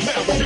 Power.